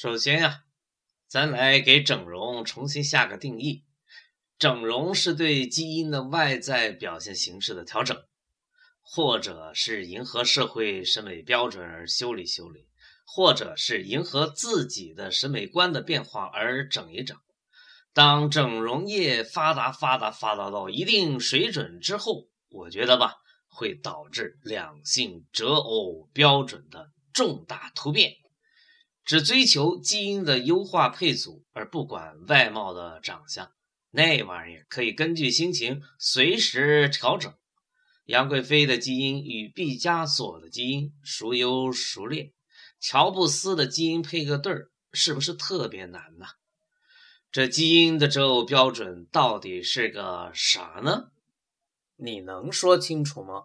首先呀，咱来给整容重新下个定义。整容是对基因的外在表现形式的调整，或者是迎合社会审美标准而修理修理，或者是迎合自己的审美观的变化而整一整。当整容业发达发达发达到一定水准之后，我觉得吧，会导致两性择偶标准的重大突变，只追求基因的优化配组，而不管外貌的长相。那玩意儿可以根据心情随时调整。杨贵妃的基因与毕加索的基因孰优孰劣？乔布斯的基因配个对儿，是不是特别难呢？这基因的择偶标准到底是个啥呢？你能说清楚吗？